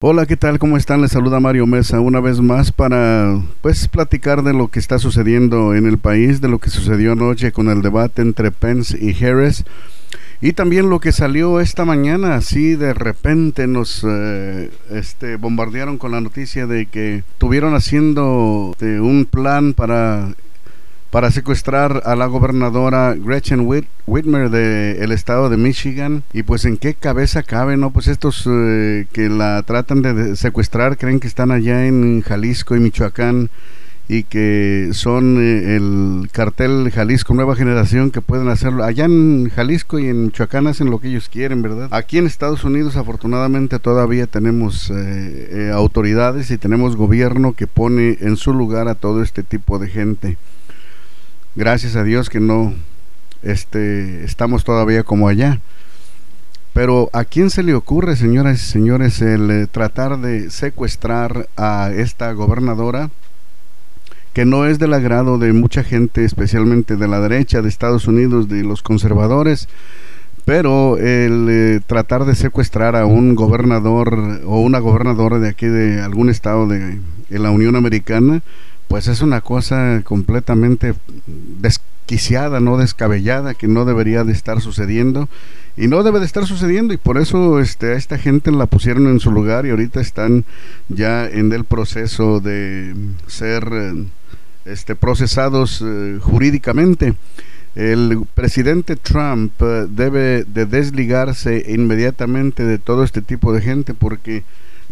Hola, ¿qué tal? ¿Cómo están? Les saluda Mario Mesa una vez más para pues platicar de lo que está sucediendo en el país, de lo que sucedió anoche con el debate entre Pence y Harris y también lo que salió esta mañana, así de repente nos eh, este, bombardearon con la noticia de que tuvieron haciendo este, un plan para para secuestrar a la gobernadora Gretchen Whitmer del estado de Michigan. Y pues en qué cabeza cabe, ¿no? Pues estos eh, que la tratan de secuestrar creen que están allá en Jalisco y Michoacán y que son eh, el cartel Jalisco Nueva Generación que pueden hacerlo. Allá en Jalisco y en Michoacán hacen lo que ellos quieren, ¿verdad? Aquí en Estados Unidos afortunadamente todavía tenemos eh, autoridades y tenemos gobierno que pone en su lugar a todo este tipo de gente. Gracias a Dios que no este, estamos todavía como allá. Pero ¿a quién se le ocurre, señoras y señores, el eh, tratar de secuestrar a esta gobernadora? que no es del agrado de mucha gente, especialmente de la derecha de Estados Unidos, de los conservadores, pero el eh, tratar de secuestrar a un gobernador o una gobernadora de aquí de algún estado de la Unión Americana, pues es una cosa completamente desquiciada, no descabellada, que no debería de estar sucediendo y no debe de estar sucediendo y por eso este, a esta gente la pusieron en su lugar y ahorita están ya en el proceso de ser este, procesados eh, jurídicamente. El presidente Trump eh, debe de desligarse inmediatamente de todo este tipo de gente porque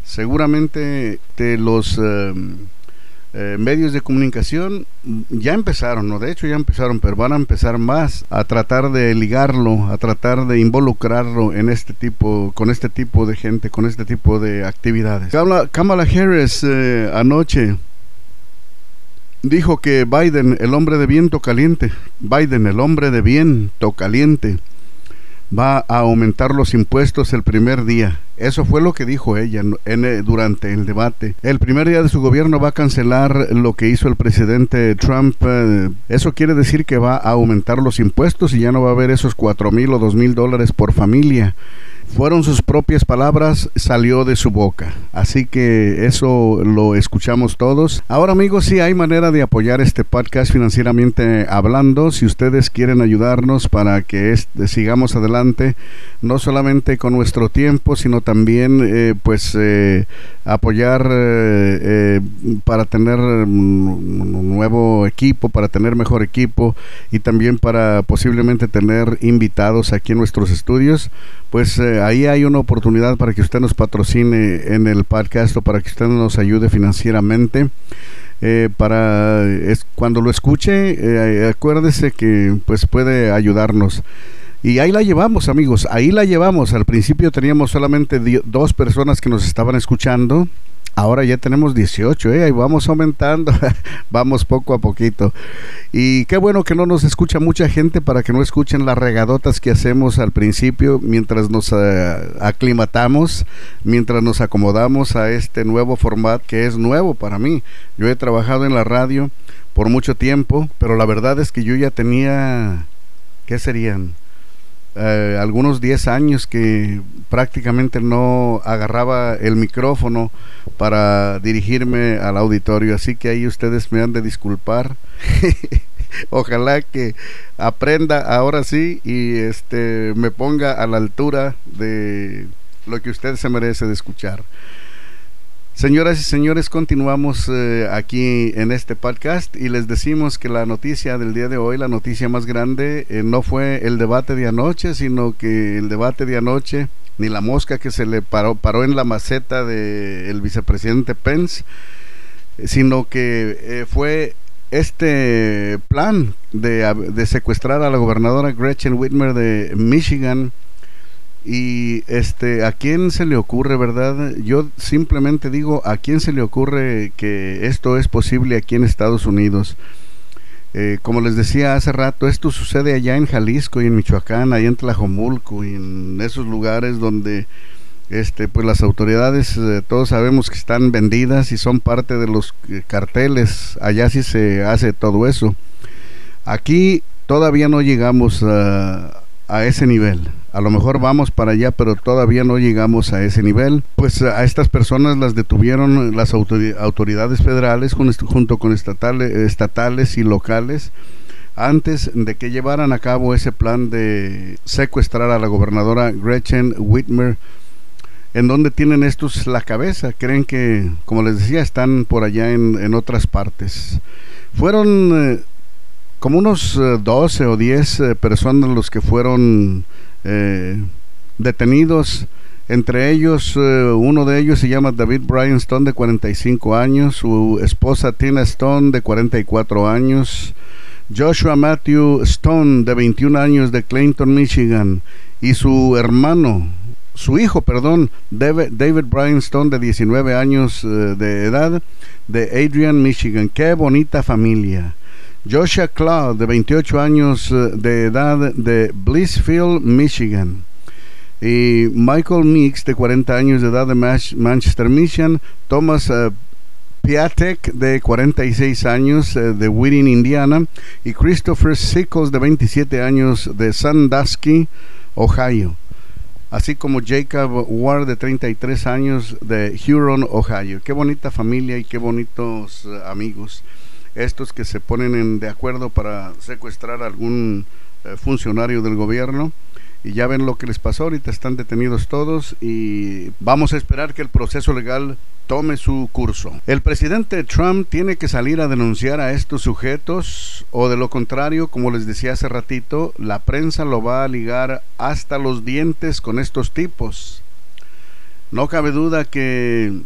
seguramente de los... Eh, eh, medios de comunicación ya empezaron, ¿no? De hecho ya empezaron, pero van a empezar más a tratar de ligarlo, a tratar de involucrarlo en este tipo, con este tipo de gente, con este tipo de actividades. Kamala, Harris eh, anoche dijo que Biden, el hombre de viento caliente, Biden, el hombre de viento caliente, va a aumentar los impuestos el primer día. Eso fue lo que dijo ella eh, durante el debate. El primer día de su gobierno va a cancelar lo que hizo el presidente Trump. Eh, eso quiere decir que va a aumentar los impuestos y ya no va a haber esos cuatro mil o dos mil dólares por familia. Fueron sus propias palabras, salió de su boca. Así que eso lo escuchamos todos. Ahora amigos, sí hay manera de apoyar este podcast financieramente hablando. Si ustedes quieren ayudarnos para que este, sigamos adelante, no solamente con nuestro tiempo, sino también eh, pues eh, apoyar eh, para tener un nuevo equipo, para tener mejor equipo y también para posiblemente tener invitados aquí en nuestros estudios, pues ahí hay una oportunidad para que usted nos patrocine en el podcast o para que usted nos ayude financieramente. Eh, para cuando lo escuche eh, acuérdese que pues puede ayudarnos y ahí la llevamos amigos ahí la llevamos al principio teníamos solamente dos personas que nos estaban escuchando Ahora ya tenemos 18, ¿eh? Ahí vamos aumentando, vamos poco a poquito. Y qué bueno que no nos escucha mucha gente para que no escuchen las regadotas que hacemos al principio mientras nos eh, aclimatamos, mientras nos acomodamos a este nuevo formato que es nuevo para mí. Yo he trabajado en la radio por mucho tiempo, pero la verdad es que yo ya tenía, ¿qué serían? Eh, algunos 10 años que prácticamente no agarraba el micrófono para dirigirme al auditorio, así que ahí ustedes me han de disculpar. Ojalá que aprenda ahora sí y este me ponga a la altura de lo que usted se merece de escuchar. Señoras y señores, continuamos eh, aquí en este podcast y les decimos que la noticia del día de hoy, la noticia más grande, eh, no fue el debate de anoche, sino que el debate de anoche, ni la mosca que se le paró, paró en la maceta del vicepresidente Pence, sino que eh, fue este plan de, de secuestrar a la gobernadora Gretchen Whitmer de Michigan y este, ¿a quién se le ocurre, verdad? Yo simplemente digo, ¿a quién se le ocurre que esto es posible aquí en Estados Unidos? Eh, como les decía hace rato, esto sucede allá en Jalisco y en Michoacán, allá en Tlajomulco y en esos lugares donde este, pues las autoridades eh, todos sabemos que están vendidas y son parte de los eh, carteles, allá sí se hace todo eso. Aquí todavía no llegamos a, a ese nivel a lo mejor vamos para allá, pero todavía no llegamos a ese nivel. Pues a estas personas las detuvieron las autoridades federales junto con estatales, estatales y locales antes de que llevaran a cabo ese plan de secuestrar a la gobernadora Gretchen Whitmer en donde tienen estos la cabeza. Creen que, como les decía, están por allá en, otras partes. Fueron eh, como unos 12 eh, o 10 eh, personas los que fueron detenidos. Entre ellos, uno de ellos se llama David Brian Stone, de 45 años, su esposa Tina Stone, de 44 años, Joshua Matthew Stone, de 21 años, de Clayton, Michigan, y su hermano, su hijo, perdón, David, Brian Stone, de 19 años eh, de edad, de Adrian, Michigan. Qué bonita familia. Joshua Cloud, de 28 años eh, de edad, de Blissfield, Michigan. Y Michael Meeks, de 40 años de edad, de Manchester, Michigan. Thomas uh, Piatek, de 46 años, de Whitting, Indiana. Y Christopher Sickles, de 27 años, de Sandusky, Ohio así como Jacob Ward de 33 años de Huron, Ohio. Qué bonita familia y qué bonitos eh, amigos. Estos que se ponen de acuerdo para secuestrar a algún eh, funcionario del gobierno y ya ven lo que les pasó, ahorita están detenidos todos y vamos a esperar que el proceso legal tome su curso. El presidente Trump tiene que salir a denunciar a estos sujetos o de lo contrario, como les decía hace ratito, la prensa lo va a ligar hasta los dientes con estos tipos. No cabe duda que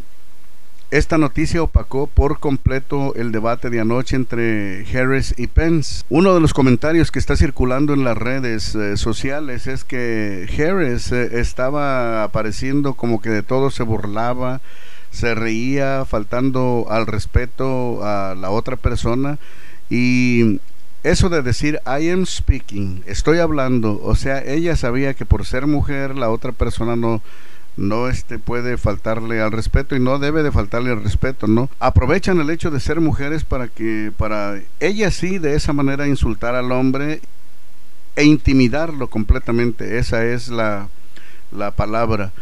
esta noticia opacó por completo el debate de anoche entre Harris y Pence. Uno de los comentarios que está circulando en las redes eh, sociales es que Harris eh, estaba apareciendo como que de todo se burlaba, se reía, faltando al respeto a la otra persona y eso de decir I am speaking, estoy hablando, o sea, ella sabía que por ser mujer la otra persona no no este puede faltarle al respeto y no debe de faltarle al respeto, ¿no? Aprovechan el hecho de ser mujeres para que para ellas sí de esa manera insultar al hombre e intimidarlo completamente, esa es la la palabra.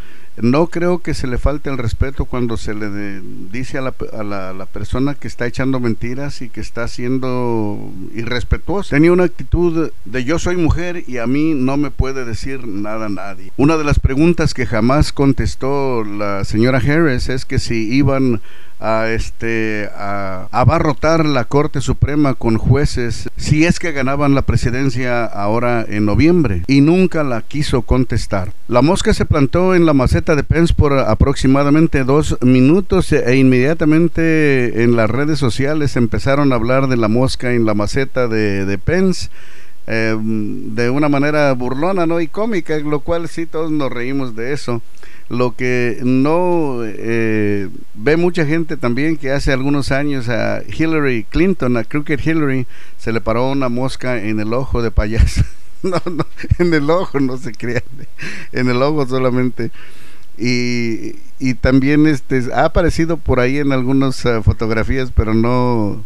No creo que se le falte el respeto cuando se le dice a, la, a la, persona que está echando mentiras y que está siendo irrespetuosa. Tenía una actitud de yo soy mujer y a mí no me puede decir nada nadie. Una de las preguntas que jamás contestó la señora Harris es que si iban a este a, abarrotar la Corte Suprema con jueces si es que ganaban la presidencia ahora en noviembre y nunca la quiso contestar. La mosca se plantó en la maceta de Pence por aproximadamente dos minutos e inmediatamente en las redes sociales empezaron a hablar de la mosca en la maceta de, de Pence. Em, de una manera burlona ¿no? y cómica, lo cual sí todos nos reímos de eso. Lo que no eh, ve mucha gente también que hace algunos años a Hillary Clinton, a Crooked Hillary, se le paró una mosca en el ojo de payaso. no, no, en el ojo no se crean, en el ojo solamente. Y, y también este ha aparecido por ahí en algunas eh, fotografías, pero no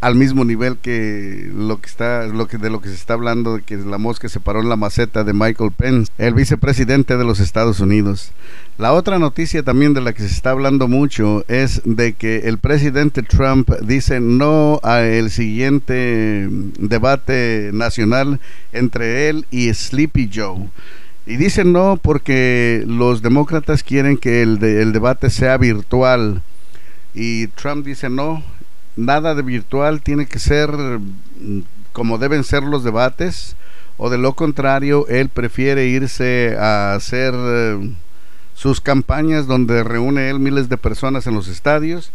al mismo nivel que lo que está lo que de lo que se está hablando de que la mosca se paró en la maceta de Michael Pence, el vicepresidente de los Estados Unidos. La otra noticia también de la que se está hablando mucho es de que el presidente Trump dice no a el siguiente debate nacional entre él y Sleepy Joe. Y dice no porque los demócratas quieren que el, el debate sea virtual. Y Trump dice no, nada de virtual, tiene que ser mm, como deben ser los debates, o de lo contrario, él prefiere irse a hacer eh, sus campañas donde reúne él miles de personas en los estadios.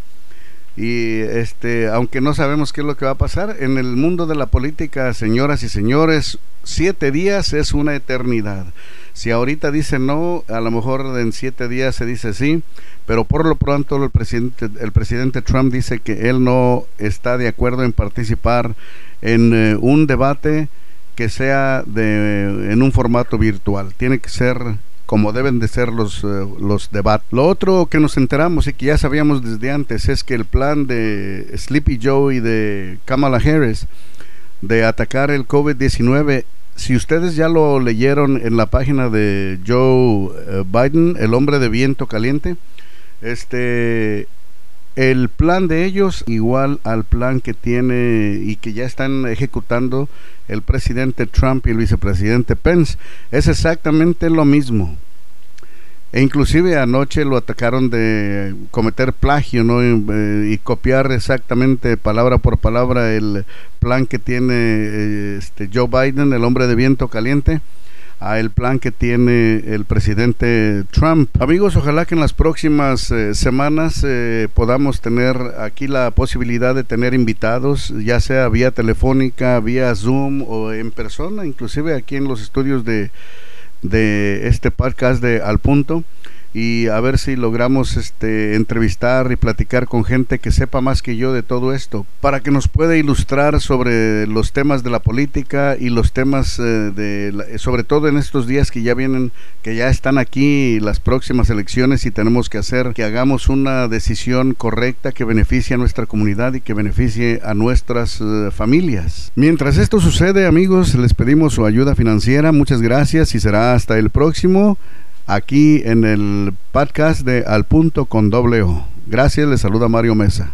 Y este, aunque no sabemos qué es lo que va a pasar, en el mundo de la política, señoras y señores, siete días es una eternidad. Si ahorita dice no, a lo mejor en siete días se dice sí, pero por lo pronto el presidente, el presidente Trump dice que él no está de acuerdo en participar en eh, un debate que sea de, en un formato virtual. Tiene que ser como deben de ser los, eh, los debates. Lo otro que nos enteramos y que ya sabíamos desde antes es que el plan de Sleepy Joe y de Kamala Harris de atacar el COVID-19 si ustedes ya lo leyeron en la página de Joe eh, Biden, el hombre de viento caliente, este el plan de ellos igual al plan que tiene y que ya están ejecutando el presidente Trump y el vicepresidente Pence. Es exactamente lo mismo. E inclusive anoche lo atacaron de cometer plagio, ¿no? Eh, y copiar exactamente palabra por palabra el plan que tiene eh, este Joe Biden, el hombre de viento caliente a el plan que tiene el presidente Trump. Amigos, ojalá que en las próximas eh, semanas podamos tener aquí la posibilidad de tener invitados, ya sea vía telefónica, vía Zoom o en persona, inclusive aquí en los estudios de de este podcast de Al Punto y a ver si logramos este entrevistar y platicar con gente que sepa más que yo de todo esto para que nos pueda ilustrar sobre los temas de la política y los temas eh, de sobre todo en estos días que ya vienen que ya están aquí las próximas elecciones y tenemos que hacer que hagamos una decisión correcta que beneficie a nuestra comunidad y que beneficie a nuestras eh, familias. Mientras esto sucede, amigos, les pedimos su ayuda financiera. Muchas gracias y será hasta el próximo aquí en el podcast de Al Punto con doble O. Gracias, le saluda Mario Mesa.